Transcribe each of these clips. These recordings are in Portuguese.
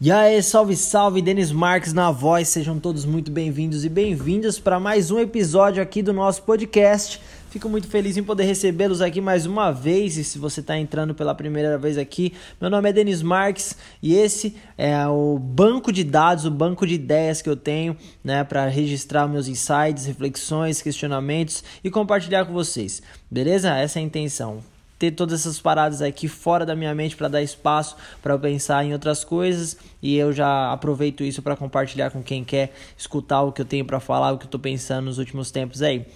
E aí, salve, salve, Denis Marques na voz, sejam todos muito bem-vindos e bem-vindas para mais um episódio aqui do nosso podcast. Fico muito feliz em poder recebê-los aqui mais uma vez. E se você está entrando pela primeira vez aqui, meu nome é Denis Marques e esse é o banco de dados, o banco de ideias que eu tenho né, para registrar meus insights, reflexões, questionamentos e compartilhar com vocês. Beleza? Essa é a intenção ter todas essas paradas aqui fora da minha mente para dar espaço para pensar em outras coisas e eu já aproveito isso para compartilhar com quem quer escutar o que eu tenho para falar, o que eu estou pensando nos últimos tempos aí.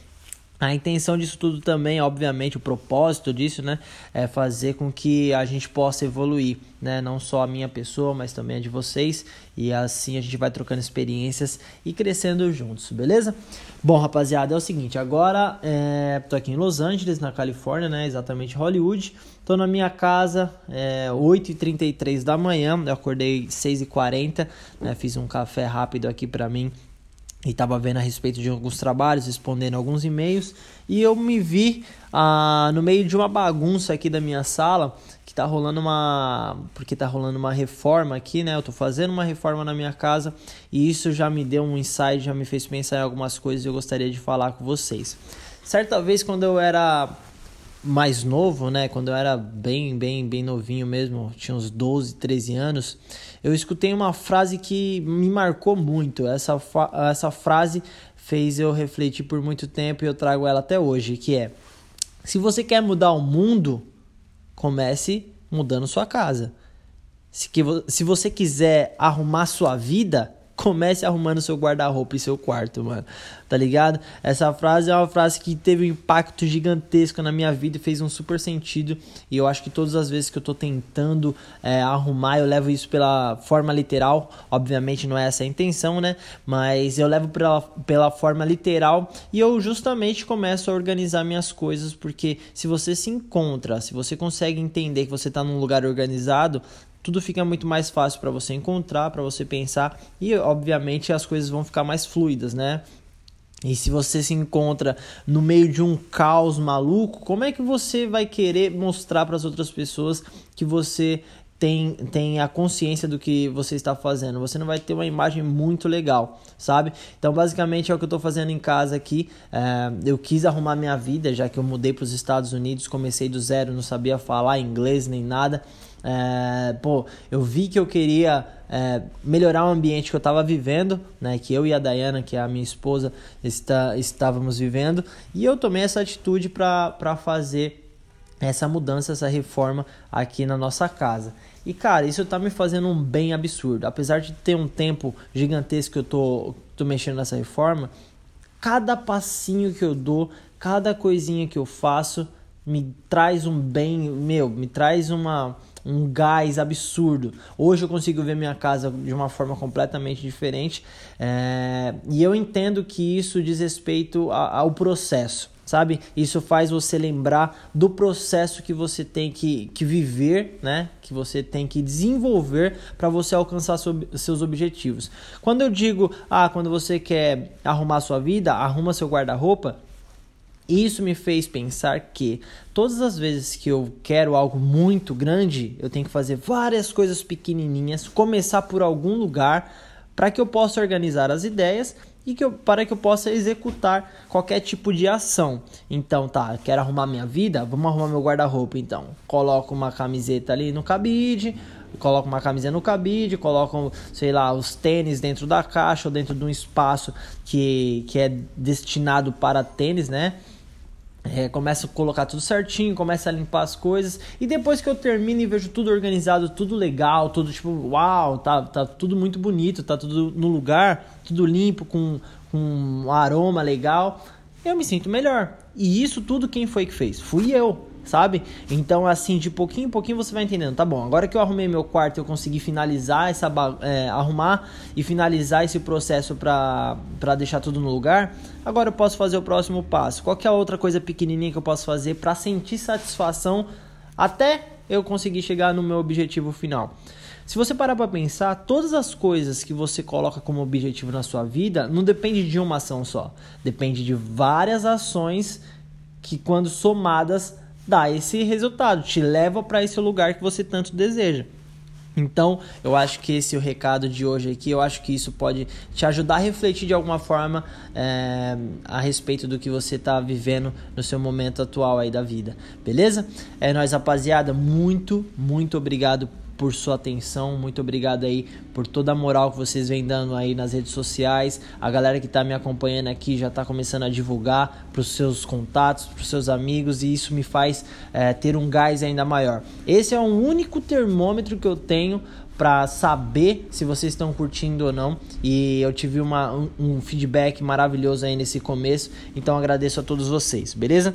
A intenção disso tudo também, obviamente, o propósito disso, né, é fazer com que a gente possa evoluir, né, não só a minha pessoa, mas também a de vocês, e assim a gente vai trocando experiências e crescendo juntos, beleza? Bom, rapaziada, é o seguinte, agora é, tô aqui em Los Angeles, na Califórnia, né, exatamente Hollywood, tô na minha casa, é 8h33 da manhã, eu acordei 6h40, né, fiz um café rápido aqui para mim e estava vendo a respeito de alguns trabalhos, respondendo alguns e-mails, e eu me vi ah, no meio de uma bagunça aqui da minha sala, que tá rolando uma. Porque tá rolando uma reforma aqui, né? Eu tô fazendo uma reforma na minha casa, e isso já me deu um insight, já me fez pensar em algumas coisas e eu gostaria de falar com vocês. Certa vez, quando eu era mais novo, né, quando eu era bem, bem, bem novinho mesmo, tinha uns 12, 13 anos, eu escutei uma frase que me marcou muito. Essa, essa frase fez eu refletir por muito tempo e eu trago ela até hoje, que é: se você quer mudar o mundo, comece mudando sua casa. Se, que, se você quiser arrumar sua vida, comece arrumando seu guarda-roupa e seu quarto, mano. Tá ligado? Essa frase é uma frase que teve um impacto gigantesco na minha vida e fez um super sentido. E eu acho que todas as vezes que eu tô tentando é, arrumar, eu levo isso pela forma literal. Obviamente não é essa a intenção, né? Mas eu levo pela, pela forma literal e eu justamente começo a organizar minhas coisas. Porque se você se encontra, se você consegue entender que você tá num lugar organizado, tudo fica muito mais fácil para você encontrar, para você pensar e obviamente as coisas vão ficar mais fluidas, né? E se você se encontra no meio de um caos maluco, como é que você vai querer mostrar para as outras pessoas que você tem, tem a consciência do que você está fazendo? Você não vai ter uma imagem muito legal, sabe? Então, basicamente, é o que eu estou fazendo em casa aqui. É, eu quis arrumar minha vida, já que eu mudei para os Estados Unidos, comecei do zero, não sabia falar inglês nem nada. É, pô, eu vi que eu queria é, melhorar o ambiente que eu estava vivendo, né? Que eu e a Dayana, que é a minha esposa, está, estávamos vivendo, e eu tomei essa atitude para fazer essa mudança, essa reforma aqui na nossa casa. E cara, isso tá me fazendo um bem absurdo. Apesar de ter um tempo gigantesco que eu tô, tô mexendo nessa reforma, cada passinho que eu dou, cada coisinha que eu faço me traz um bem, meu, me traz uma um gás absurdo. Hoje eu consigo ver minha casa de uma forma completamente diferente é, e eu entendo que isso diz respeito a, ao processo. Sabe? Isso faz você lembrar do processo que você tem que, que viver, né? Que você tem que desenvolver para você alcançar seus objetivos. Quando eu digo, ah, quando você quer arrumar sua vida, arruma seu guarda-roupa, isso me fez pensar que todas as vezes que eu quero algo muito grande, eu tenho que fazer várias coisas pequenininhas, começar por algum lugar para que eu possa organizar as ideias e que eu, para que eu possa executar qualquer tipo de ação. Então, tá, quero arrumar minha vida, vamos arrumar meu guarda-roupa então. Coloco uma camiseta ali no cabide, coloco uma camiseta no cabide, coloco, sei lá, os tênis dentro da caixa ou dentro de um espaço que, que é destinado para tênis, né? É, começo a colocar tudo certinho, começo a limpar as coisas e depois que eu termino e vejo tudo organizado, tudo legal, tudo tipo, uau, tá, tá tudo muito bonito, tá tudo no lugar, tudo limpo, com, com um aroma legal, eu me sinto melhor. E isso tudo quem foi que fez? Fui eu sabe? Então, assim, de pouquinho em pouquinho você vai entendendo. Tá bom, agora que eu arrumei meu quarto, eu consegui finalizar essa é, arrumar e finalizar esse processo para deixar tudo no lugar. Agora eu posso fazer o próximo passo. Qual é a outra coisa pequenininha que eu posso fazer para sentir satisfação até eu conseguir chegar no meu objetivo final? Se você parar para pensar, todas as coisas que você coloca como objetivo na sua vida não depende de uma ação só, depende de várias ações que quando somadas dá esse resultado, te leva para esse lugar que você tanto deseja. Então, eu acho que esse é o recado de hoje aqui. Eu acho que isso pode te ajudar a refletir de alguma forma é, a respeito do que você está vivendo no seu momento atual aí da vida. Beleza? É nóis, rapaziada. Muito, muito obrigado por sua atenção, muito obrigado aí por toda a moral que vocês vêm dando aí nas redes sociais. A galera que está me acompanhando aqui já está começando a divulgar para os seus contatos, para os seus amigos e isso me faz é, ter um gás ainda maior. Esse é o único termômetro que eu tenho para saber se vocês estão curtindo ou não. E eu tive uma, um, um feedback maravilhoso aí nesse começo, então agradeço a todos vocês, beleza?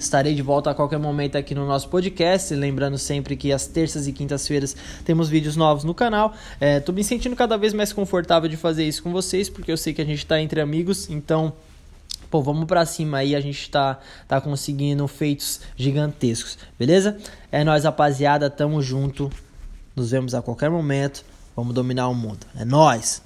Estarei de volta a qualquer momento aqui no nosso podcast. Lembrando sempre que às terças e quintas-feiras temos vídeos novos no canal. Estou é, me sentindo cada vez mais confortável de fazer isso com vocês, porque eu sei que a gente está entre amigos, então. Pô, vamos para cima aí, a gente tá, tá conseguindo feitos gigantescos, beleza? É nós, rapaziada, tamo junto. Nos vemos a qualquer momento. Vamos dominar o mundo. É nós.